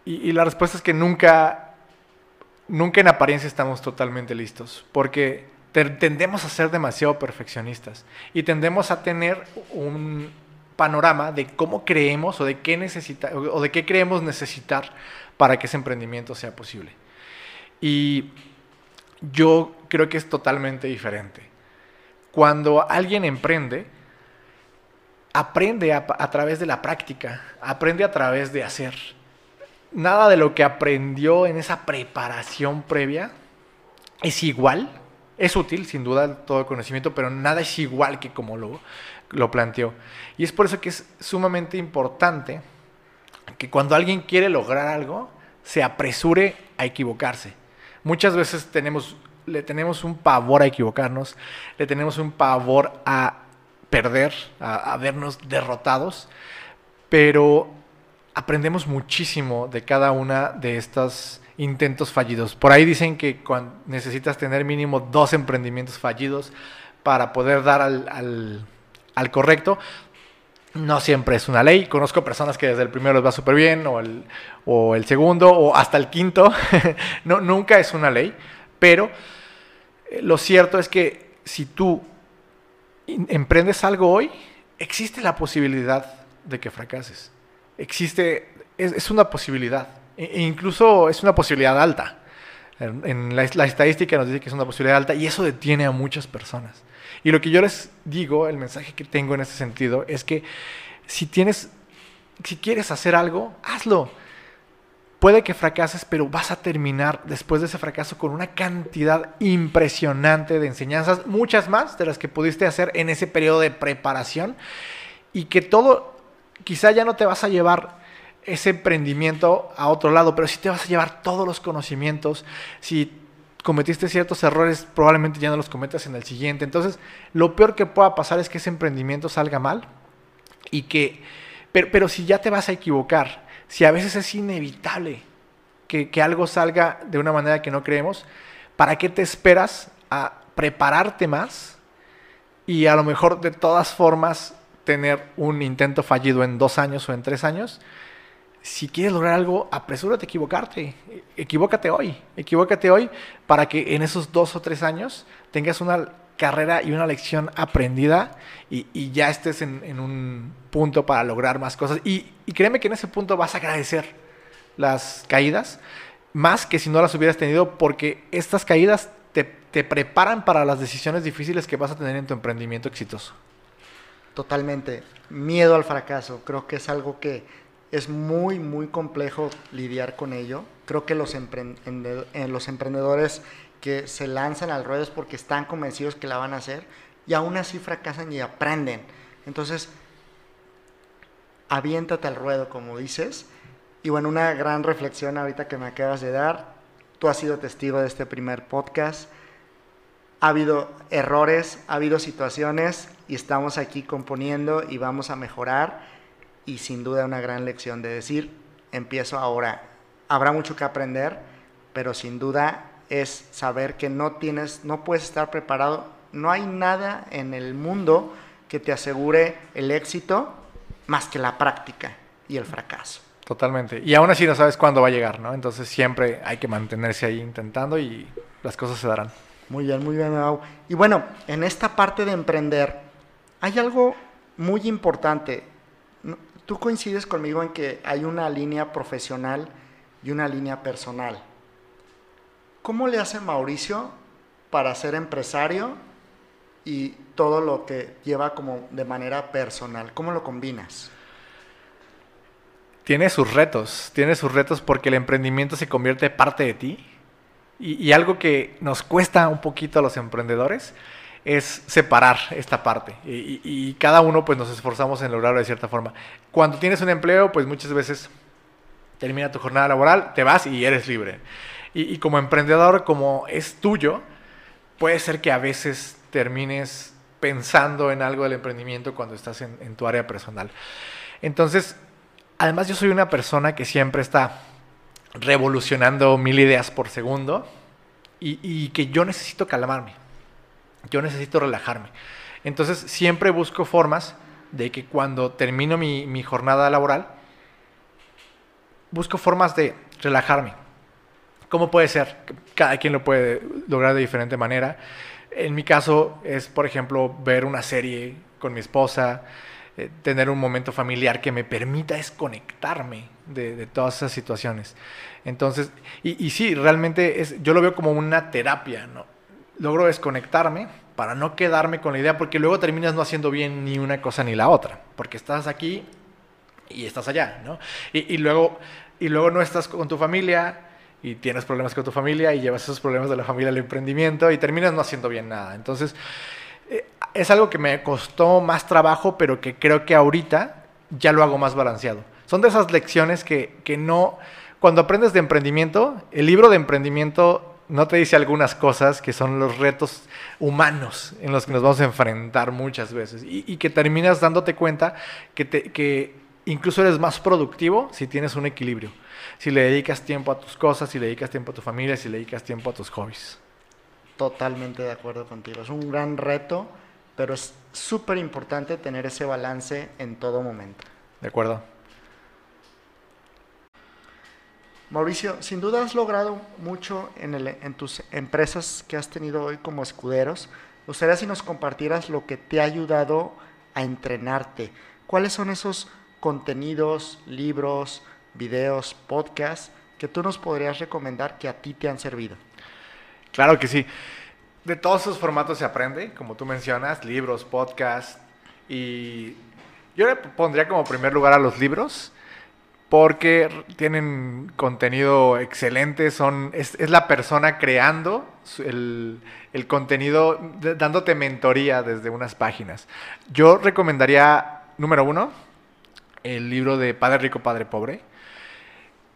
Y, la respuesta es que nunca, nunca en apariencia estamos totalmente listos, porque tendemos a ser demasiado perfeccionistas y tendemos a tener un panorama de cómo creemos o de qué necesita o de qué creemos necesitar para que ese emprendimiento sea posible. Y yo creo que es totalmente diferente. Cuando alguien emprende, aprende a, través de la práctica, aprende a través de hacer. Nada de lo que aprendió en esa preparación previa es igual. Es útil, sin duda, todo el conocimiento, pero nada es igual que como lo, lo planteó. Y es por eso que es sumamente importante que cuando alguien quiere lograr algo, se apresure a equivocarse. Muchas veces tenemos, le tenemos un pavor a equivocarnos, le tenemos un pavor a perder, a, vernos derrotados, pero aprendemos muchísimo de cada una de estos intentos fallidos. Por ahí dicen que necesitas tener mínimo dos emprendimientos fallidos para poder dar al, al correcto no siempre es una ley. Conozco personas que desde el primero les va súper bien, o el, o el, segundo, o hasta el quinto. no, nunca es una ley. Pero eh, lo cierto es que si tú emprendes algo hoy, existe la posibilidad de que fracases. Existe, es, una posibilidad. E, e, incluso es una posibilidad alta. En, la, la estadística nos dice que es una posibilidad alta y eso detiene a muchas personas. Y lo que yo les digo, el mensaje que tengo en ese sentido, es que si tienes, si quieres hacer algo, hazlo. Puede que fracases, pero vas a terminar después de ese fracaso con una cantidad impresionante de enseñanzas, muchas más de las que pudiste hacer en ese periodo de preparación, y que todo, quizá ya no te vas a llevar ese emprendimiento a otro lado, pero sí te vas a llevar todos los conocimientos, si cometiste ciertos errores, probablemente ya no los cometas en el siguiente. Entonces, lo peor que pueda pasar es que ese emprendimiento salga mal y que, pero, si ya te vas a equivocar, si a veces es inevitable que, que algo salga de una manera que no creemos, ¿para qué te esperas a prepararte más y a lo mejor de todas formas tener un intento fallido en dos años o en tres años? Si quieres lograr algo, apresúrate a equivocarte. Equivócate hoy. Equivócate hoy para que en esos dos o tres años tengas una carrera y una lección aprendida y, ya estés en, un punto para lograr más cosas. Y, créeme que en ese punto vas a agradecer las caídas más que si no las hubieras tenido porque estas caídas te te preparan para las decisiones difíciles que vas a tener en tu emprendimiento exitoso. Totalmente. Miedo al fracaso. Creo que es algo que es muy, muy complejo lidiar con ello. Creo que los, emprendedores que se lanzan al ruedo es porque están convencidos que la van a hacer y aún así fracasan y aprenden. Entonces, aviéntate al ruedo, como dices. Y bueno, una gran reflexión ahorita que me acabas de dar. Tú has sido testigo de este primer podcast. Ha habido errores, ha habido situaciones y estamos aquí componiendo y vamos a mejorar. Y sin duda una gran lección de decir, empiezo ahora. Habrá mucho que aprender, pero sin duda es saber que no tienes, no puedes estar preparado. No hay nada en el mundo que te asegure el éxito más que la práctica y el fracaso. Totalmente. Y aún así no sabes cuándo va a llegar, ¿no? Entonces siempre hay que mantenerse ahí intentando y las cosas se darán. Muy bien, muy bien, Mau. Y bueno, en esta parte de emprender, hay algo muy importante. Tú coincides conmigo en que hay una línea profesional y una línea personal. ¿Cómo le hace Mauricio para ser empresario y todo lo que lleva como de manera personal? ¿Cómo lo combinas? Tiene sus retos, tiene sus retos porque el emprendimiento se convierte parte de ti y, algo que nos cuesta un poquito a los emprendedores es separar esta parte. Y, cada uno pues nos esforzamos en lograrlo de cierta forma. Cuando tienes un empleo, pues muchas veces termina tu jornada laboral, te vas y eres libre. Y, como emprendedor, como es tuyo, puede ser que a veces termines pensando en algo del emprendimiento cuando estás en, tu área personal. Entonces, además yo soy una persona que siempre está revolucionando mil ideas por segundo y, que yo necesito calmarme, yo necesito relajarme. Entonces siempre busco formas de que cuando termino mi, mi jornada laboral, busco formas de relajarme. ¿Cómo puede ser? Cada quien lo puede lograr de diferente manera. En mi caso es, por ejemplo, ver una serie con mi esposa, eh, tener un momento familiar que me permita desconectarme de, todas esas situaciones. Entonces, y, y, sí, realmente es, yo lo veo como una terapia, ¿no? Logro desconectarme para no quedarme con la idea, porque luego terminas no haciendo bien ni una cosa ni la otra, porque estás aquí y estás allá, ¿no? Y, luego, y luego no estás con tu familia y tienes problemas con tu familia y llevas esos problemas de la familia al emprendimiento y terminas no haciendo bien nada. Entonces, es algo que me costó más trabajo, pero que creo que ahorita ya lo hago más balanceado. Son de esas lecciones que, que no... Cuando aprendes de emprendimiento, el libro de emprendimiento no te dice algunas cosas que son los retos humanos en los que nos vamos a enfrentar muchas veces y, que terminas dándote cuenta que, te, que incluso eres más productivo si tienes un equilibrio, si le dedicas tiempo a tus cosas, si le dedicas tiempo a tu familia, si le dedicas tiempo a tus hobbies. Totalmente de acuerdo contigo. Es un gran reto, pero es súper importante tener ese balance en todo momento. De acuerdo. Mauricio, sin duda has logrado mucho en, tus empresas que has tenido hoy como escuderos. Me gustaría si nos compartieras lo que te ha ayudado a entrenarte. ¿Cuáles son esos contenidos, libros, videos, podcasts que tú nos podrías recomendar que a ti te han servido? Claro que sí. De todos esos formatos se aprende, como tú mencionas, libros, podcasts. Y yo le pondría como primer lugar a los libros porque tienen contenido excelente, son, es, la persona creando el, el, contenido, dándote mentoría desde unas páginas. Yo recomendaría, número uno, el libro de Padre Rico, Padre Pobre.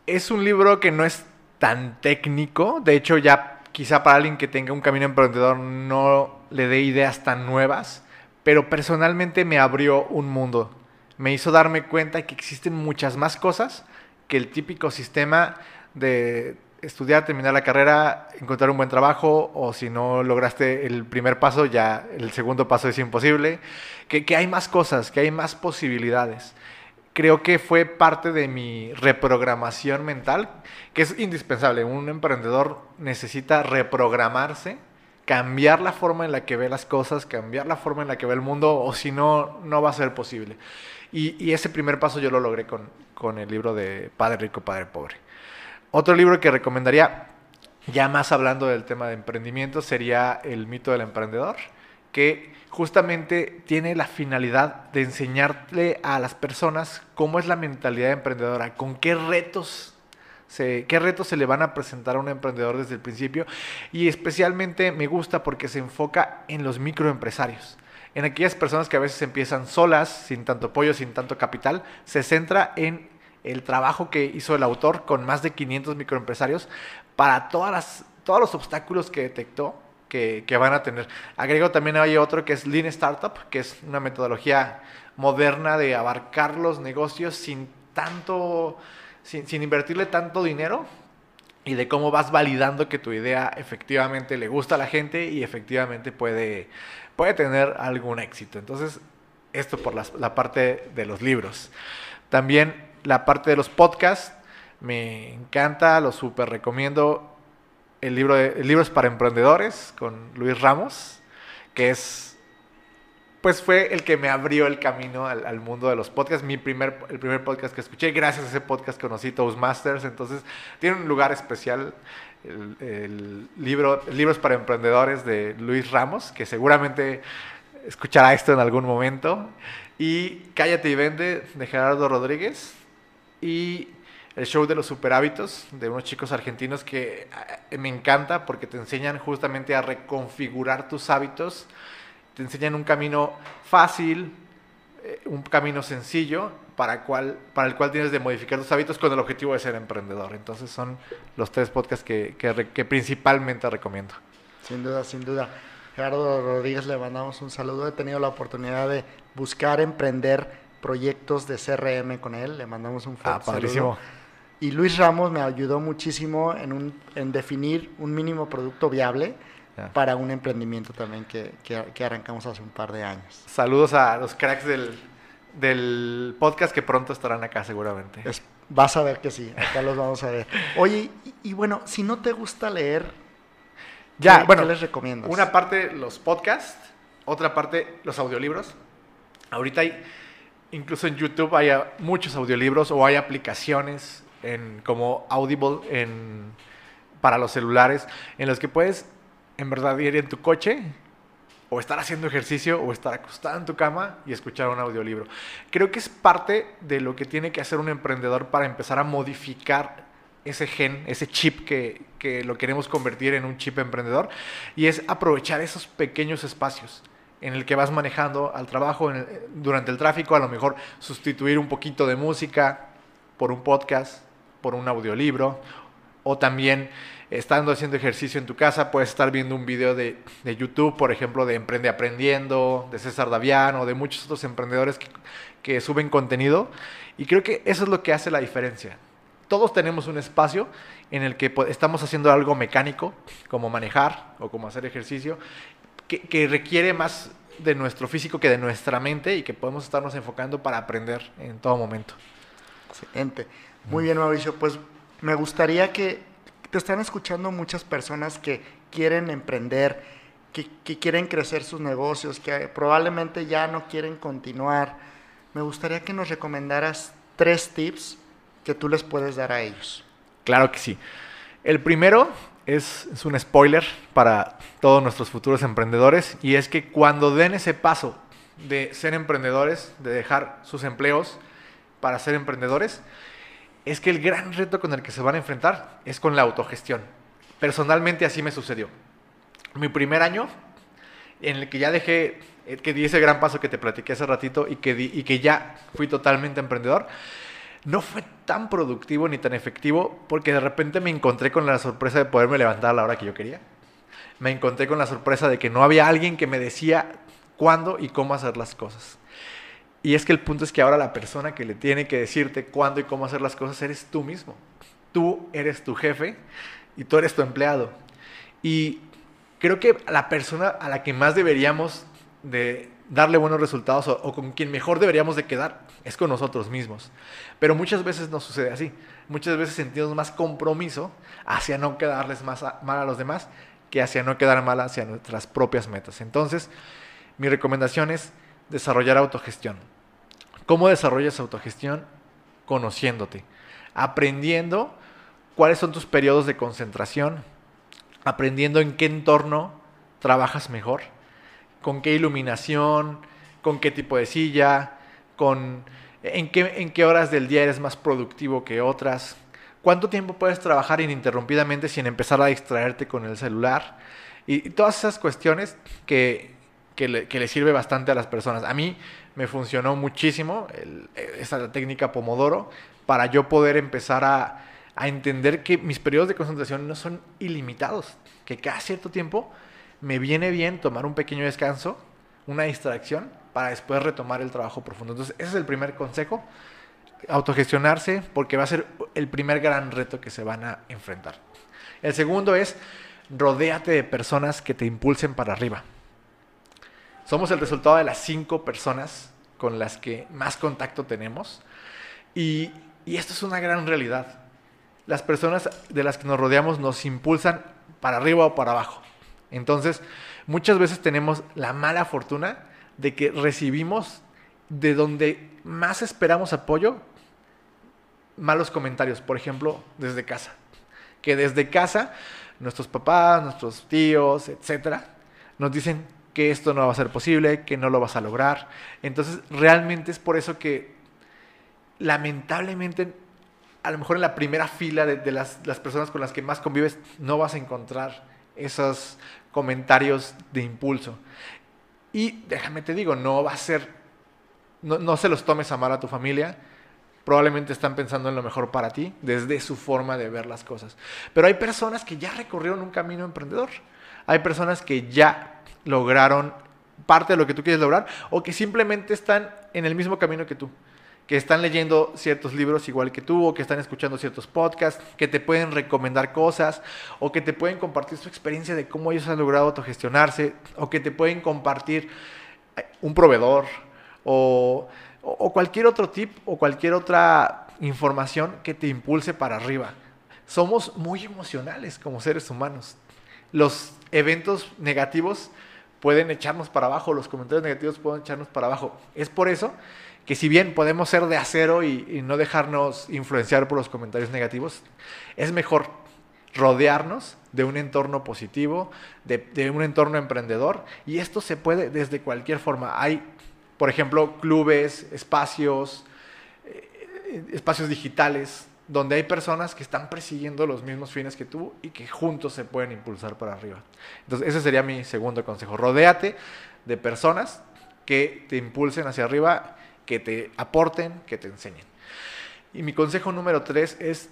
Es un libro que no es tan técnico, de hecho ya quizá para alguien que tenga un camino emprendedor no le dé ideas tan nuevas, pero personalmente me abrió un mundo. Me hizo darme cuenta que existen muchas más cosas que el típico sistema de estudiar, terminar la carrera, encontrar un buen trabajo, o si no lograste el primer paso, ya el segundo paso es imposible. Que, que hay más cosas, que hay más posibilidades creo que fue parte de mi reprogramación mental, que es indispensable. Un emprendedor necesita reprogramarse, cambiar la forma en la que ve las cosas, cambiar la forma en la que ve el mundo, o si no, no va a ser posible. Y, ese primer paso yo lo logré con, con, el libro de Padre Rico, Padre Pobre. Otro libro que recomendaría, ya más hablando del tema de emprendimiento, sería el mito del emprendedor, que justamente tiene la finalidad de enseñarle a las personas cómo es la mentalidad emprendedora, con qué retos se, qué retos se le van a presentar a un emprendedor desde el principio. Y especialmente me gusta porque se enfoca en los microempresarios. En aquellas personas que a veces empiezan solas, sin tanto apoyo, sin tanto capital, se centra en el trabajo que hizo el autor con más de 500 microempresarios para todas todos los obstáculos que detectó que, que, van a tener. Agrego también hay otro que es Lean Startup, que es una metodología moderna de abarcar los negocios sin tanto, sin, sin invertirle tanto dinero y de cómo vas validando que tu idea efectivamente le gusta a la gente y efectivamente puede, puede tener algún éxito. Entonces, esto por la, parte de los libros. También la parte de los podcasts, me encanta, lo súper recomiendo. El libro, de, el es para emprendedores con Luis Ramos, que es, pues fue el que me abrió el camino al, al, mundo de los podcasts. Mi primer, el primer podcast que escuché, gracias a ese podcast conocí Toastmasters, entonces tiene un lugar especial. El, libro, el libro es para emprendedores de Luis Ramos, que seguramente escuchará esto en algún momento. Y Cállate y Vende de Gerardo Rodríguez. Y el show de los super hábitos de unos chicos argentinos que eh, me encanta porque te enseñan justamente a reconfigurar tus hábitos, te enseñan un camino fácil, eh, un camino sencillo para, cual, para el cual tienes de modificar tus hábitos con el objetivo de ser emprendedor. Entonces son los tres podcasts que, que, que principalmente recomiendo. Sin duda, sin duda. Gerardo Rodríguez le mandamos un saludo. He tenido la oportunidad de buscar emprender proyectos de CRM con él. Le mandamos un fuerte ah, padrísimo. saludo. Y Luis Ramos me ayudó muchísimo en, un, en definir un mínimo producto viable yeah. para un emprendimiento también que, que, que, arrancamos hace un par de años. Saludos a los cracks del, del podcast que pronto estarán acá seguramente. Es, vas a ver que sí, acá los vamos a ver. Oye, y, y bueno, si no te gusta leer, ya, ¿qué, bueno, ¿qué les recomiendas? Una parte los podcasts, otra parte los audiolibros. Ahorita hay, incluso en YouTube hay muchos audiolibros o hay aplicaciones en, como Audible en, para los celulares, en los que puedes en verdad ir en tu coche o estar haciendo ejercicio o estar acostado en tu cama y escuchar un audiolibro. Creo que es parte de lo que tiene que hacer un emprendedor para empezar a modificar ese gen, ese chip que, que lo queremos convertir en un chip emprendedor y es aprovechar esos pequeños espacios en el que vas manejando al trabajo, durante el tráfico, a lo mejor sustituir un poquito de música por un podcast, por un audiolibro, o también estando haciendo ejercicio en tu casa, puedes estar viendo un video de, de YouTube, por ejemplo, de Emprende Aprendiendo, de César Davián o de muchos otros emprendedores que, que suben contenido. Y creo que eso es lo que hace la diferencia. Todos tenemos un espacio en el que estamos haciendo algo mecánico, como manejar o como hacer ejercicio, que, que requiere más de nuestro físico que de nuestra mente y que podemos estarnos enfocando para aprender en todo momento. Excelente. Muy bien, Mauricio. Pues me gustaría que te están escuchando muchas personas que quieren emprender, que, quieren crecer sus negocios, que probablemente ya no quieren continuar. Me gustaría que nos recomendaras tres tips que tú les puedes dar a ellos. Claro que sí. El primero es un spoiler para todos nuestros futuros emprendedores y es que cuando den ese paso de ser emprendedores, de dejar sus empleos para ser emprendedores, es que el gran reto con el que se van a enfrentar es con la autogestión. Personalmente así me sucedió. Mi primer año, en el que ya dejé, eh, que di ese gran paso que te platiqué hace ratito y que, di, y que ya fui totalmente emprendedor, no fue tan productivo ni tan efectivo porque de repente me encontré con la sorpresa de poderme levantar a la hora que yo quería. Me encontré con la sorpresa de que no había alguien que me decía cuándo y cómo hacer las cosas. Y es que el punto es que ahora la persona que le tiene que decirte cuándo y cómo hacer las cosas eres tú mismo. Tú eres tu jefe y tú eres tu empleado. Y creo que la persona a la que más deberíamos de darle buenos resultados o, con quien mejor deberíamos de quedar es con nosotros mismos. Pero muchas veces no sucede así. Muchas veces sentimos más compromiso hacia no quedarles más mal a los demás que hacia no quedar mal hacia nuestras propias metas. Entonces, mi recomendación es desarrollar autogestión. ¿Cómo desarrollas autogestión? Conociéndote, aprendiendo cuáles son tus periodos de concentración, aprendiendo en qué entorno trabajas mejor, con qué iluminación, con qué tipo de silla, con en qué, en qué horas del día eres más productivo que otras, cuánto tiempo puedes trabajar ininterrumpidamente sin empezar a distraerte con el celular y, todas esas cuestiones que, que, le, sirve bastante a las personas. A mí me funcionó muchísimo esa técnica Pomodoro para yo poder empezar a, a entender que mis periodos de concentración no son ilimitados, que cada cierto tiempo me viene bien tomar un pequeño descanso, una distracción, para después retomar el trabajo profundo. Entonces, ese es el primer consejo, autogestionarse, porque va a ser el primer gran reto que se van a enfrentar. El segundo es, rodéate de personas que te impulsen para arriba. Somos el resultado de las cinco personas con las que más contacto tenemos y, y esto es una gran realidad las personas de las que nos rodeamos nos impulsan para arriba o para abajo. Entonces, muchas veces tenemos la mala fortuna de que recibimos de donde más esperamos apoyo malos comentarios, por ejemplo, desde casa. Que desde casa nuestros papás, nuestros tíos, etcétera, nos dicen que esto no va a ser posible, que no lo vas a lograr. Entonces, realmente es por eso que lamentablemente a lo mejor en la primera fila de, las, personas con las que más convives no vas a encontrar esos comentarios de impulso. Y déjame te digo, no va a ser, no, no se los tomes a mal a tu familia, probablemente están pensando en lo mejor para ti desde su forma de ver las cosas. Pero hay personas que ya recorrieron un camino emprendedor, hay personas que ya lograron parte de lo que tú quieres lograr o que simplemente están en el mismo camino que tú que están leyendo ciertos libros igual que tú, o que están escuchando ciertos podcasts, que te pueden recomendar cosas, o que te pueden compartir su experiencia de cómo ellos han logrado autogestionarse, o que te pueden compartir eh, un proveedor, o, o cualquier otro tip, o cualquier otra información que te impulse para arriba. Somos muy emocionales como seres humanos. Los eventos negativos pueden echarnos para abajo, los comentarios negativos pueden echarnos para abajo. Es por eso que si bien podemos ser de acero y, no dejarnos influenciar por los comentarios negativos, es mejor rodearnos de un entorno positivo, de, un entorno emprendedor, y esto se puede desde cualquier forma. Hay, por ejemplo, clubes, espacios, eh, espacios digitales, donde hay personas que están persiguiendo los mismos fines que tú y que juntos se pueden impulsar para arriba. Entonces, ese sería mi segundo consejo. Rodéate de personas que te impulsen hacia arriba que te aporten, que te enseñen. Y mi consejo número tres es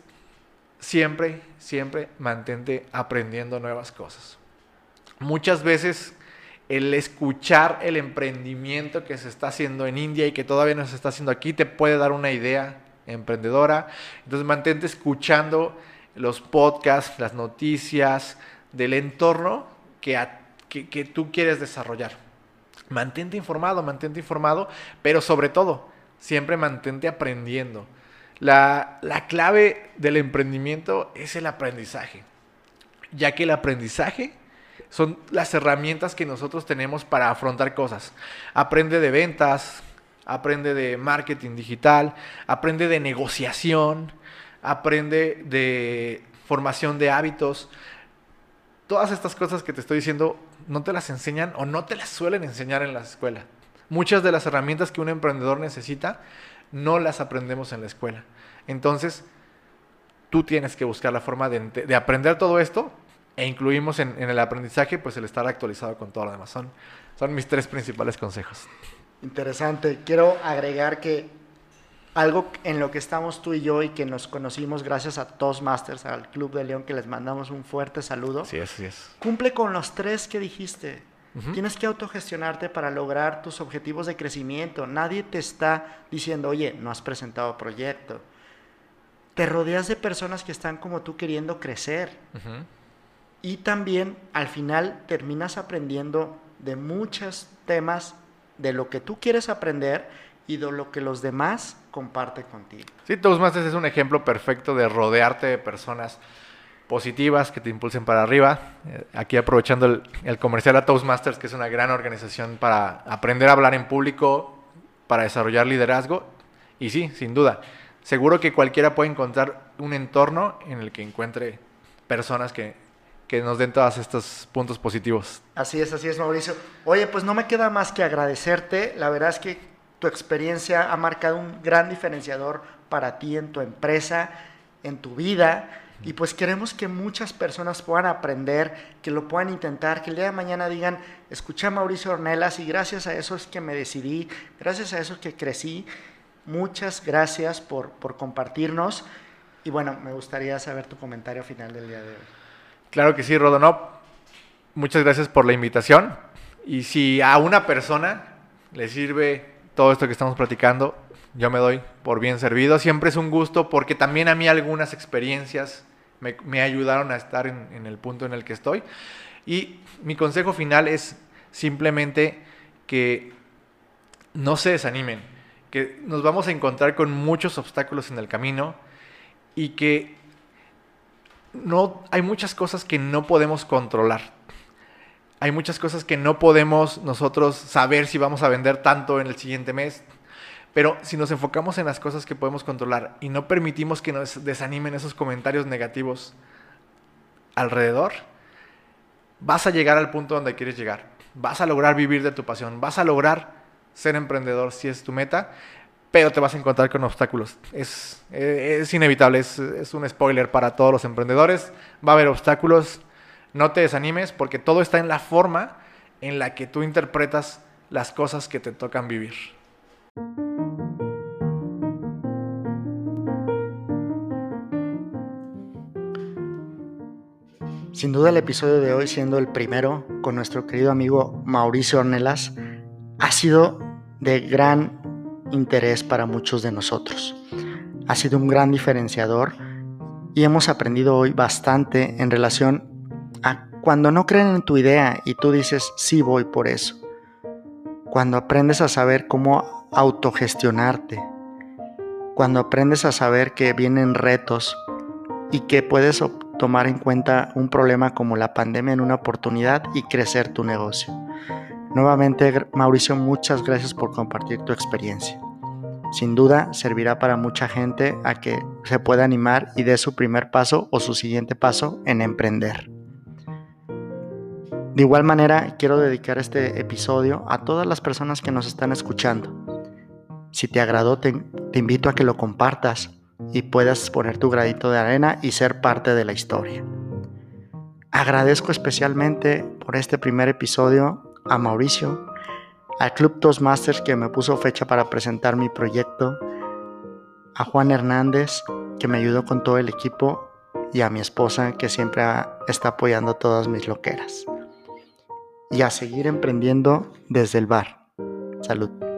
siempre, siempre mantente aprendiendo nuevas cosas. Muchas veces el escuchar el emprendimiento que se está haciendo en India y que todavía no se está haciendo aquí te puede dar una idea emprendedora. Entonces mantente escuchando los podcasts, las noticias del entorno que, que, tú quieres desarrollar mantente informado, mantente informado, pero sobre todo, siempre mantente aprendiendo. La, la, clave del emprendimiento es el aprendizaje, ya que el aprendizaje son las herramientas que nosotros tenemos para afrontar cosas. Aprende de ventas, aprende de marketing digital, aprende de negociación, aprende de formación de hábitos. Todas estas cosas que te estoy diciendo no te las enseñan o no te las suelen enseñar en la escuela. Muchas de las herramientas que un emprendedor necesita no las aprendemos en la escuela. Entonces, tú tienes que buscar la forma de, aprender todo esto e incluimos en, el aprendizaje pues el estar actualizado con todo lo demás. Son, son mis tres principales consejos. Interesante. Quiero agregar que algo en lo que estamos tú y yo y que nos conocimos gracias a Toastmasters, al Club de León, que les mandamos un fuerte saludo. Sí, así es. Cumple con los tres que dijiste. Tienes que autogestionarte para lograr tus objetivos de crecimiento. Nadie te está diciendo, oye, no has presentado proyecto. Te rodeas de personas que están como tú queriendo crecer. Y también al final terminas aprendiendo de muchos temas de lo que tú quieres aprender y de lo que los demás comparten contigo. Sí, Toastmasters es un ejemplo perfecto de rodearte de personas positivas que te impulsen para arriba. Eh, aquí aprovechando el, comercial a Toastmasters, que es una gran organización para aprender a hablar en público, para desarrollar liderazgo. Y sí, sin duda, seguro que cualquiera puede encontrar un entorno en el que encuentre personas que, que nos den todos estos puntos positivos. Así es, así es, Mauricio. Oye, pues no me queda más que agradecerte. La verdad es que tu experiencia ha marcado un gran diferenciador para ti en tu empresa, en tu vida. Y pues queremos que muchas personas puedan aprender, que lo puedan intentar, que el día de mañana digan, escuché a Mauricio Ornelas y gracias a eso es que me decidí, gracias a eso es que crecí. Muchas gracias por, por compartirnos. Y bueno, me gustaría saber tu comentario final del día de hoy. Claro que sí, Rodonop. Muchas gracias por la invitación. Y si a una persona le sirve todo esto que estamos platicando, yo me doy por bien servido. Siempre es un gusto porque también a mí algunas experiencias me, ayudaron a estar en, el punto en el que estoy. Y mi consejo final es simplemente que no se desanimen, que nos vamos a encontrar con muchos obstáculos en el camino y que no hay muchas cosas que no podemos controlar. Hay muchas cosas que no podemos nosotros saber si vamos a vender tanto en el siguiente mes. Pero si nos enfocamos en las cosas que podemos controlar y no permitimos que nos desanimen esos comentarios negativos alrededor, vas a llegar al punto donde quieres llegar. Vas a lograr vivir de tu pasión. Vas a lograr ser emprendedor si es tu meta, pero te vas a encontrar con obstáculos. Es, es inevitable, es, es un spoiler para todos los emprendedores. Va a haber obstáculos. No te desanimes porque todo está en la forma en la que tú interpretas las cosas que te tocan vivir. Sin duda el episodio de hoy, siendo el primero con nuestro querido amigo Mauricio Ornelas, ha sido de gran interés para muchos de nosotros. Ha sido un gran diferenciador y hemos aprendido hoy bastante en relación a cuando no creen en tu idea y tú dices, sí voy por eso. Cuando aprendes a saber cómo autogestionarte. Cuando aprendes a saber que vienen retos y que puedes tomar en cuenta un problema como la pandemia en una oportunidad y crecer tu negocio. Nuevamente, Mauricio, muchas gracias por compartir tu experiencia. Sin duda, servirá para mucha gente a que se pueda animar y dé su primer paso o su siguiente paso en emprender. De igual manera, quiero dedicar este episodio a todas las personas que nos están escuchando. Si te agradó, te, te invito a que lo compartas y puedas poner tu gradito de arena y ser parte de la historia. Agradezco especialmente por este primer episodio a Mauricio, al Club Toastmasters que me puso fecha para presentar mi proyecto, a Juan Hernández que me ayudó con todo el equipo y a mi esposa que siempre está apoyando todas mis loqueras. Y a seguir emprendiendo desde el bar. Salud.